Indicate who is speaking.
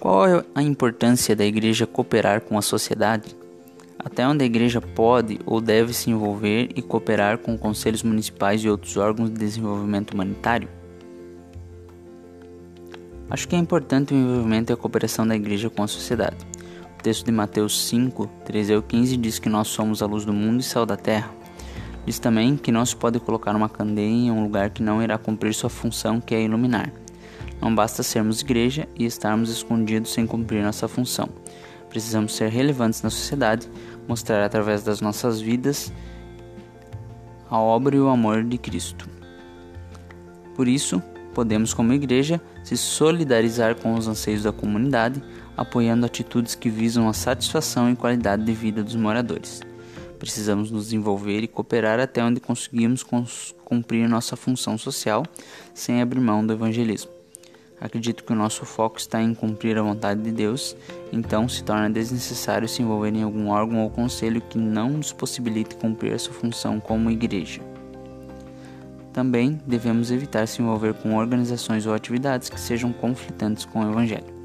Speaker 1: Qual é a importância da igreja cooperar com a sociedade? Até onde a igreja pode ou deve se envolver e cooperar com conselhos municipais e outros órgãos de desenvolvimento humanitário? Acho que é importante o envolvimento e a cooperação da igreja com a sociedade. O texto de Mateus 5, 13 ao 15 diz que nós somos a luz do mundo e sal da terra. Diz também que não se pode colocar uma candeia em um lugar que não irá cumprir sua função, que é iluminar. Não basta sermos igreja e estarmos escondidos sem cumprir nossa função. Precisamos ser relevantes na sociedade, mostrar através das nossas vidas a obra e o amor de Cristo. Por isso, podemos, como igreja, se solidarizar com os anseios da comunidade, apoiando atitudes que visam a satisfação e qualidade de vida dos moradores. Precisamos nos envolver e cooperar até onde conseguimos cumprir nossa função social sem abrir mão do evangelismo. Acredito que o nosso foco está em cumprir a vontade de Deus, então se torna desnecessário se envolver em algum órgão ou conselho que não nos possibilite cumprir essa função como igreja. Também devemos evitar se envolver com organizações ou atividades que sejam conflitantes com o Evangelho.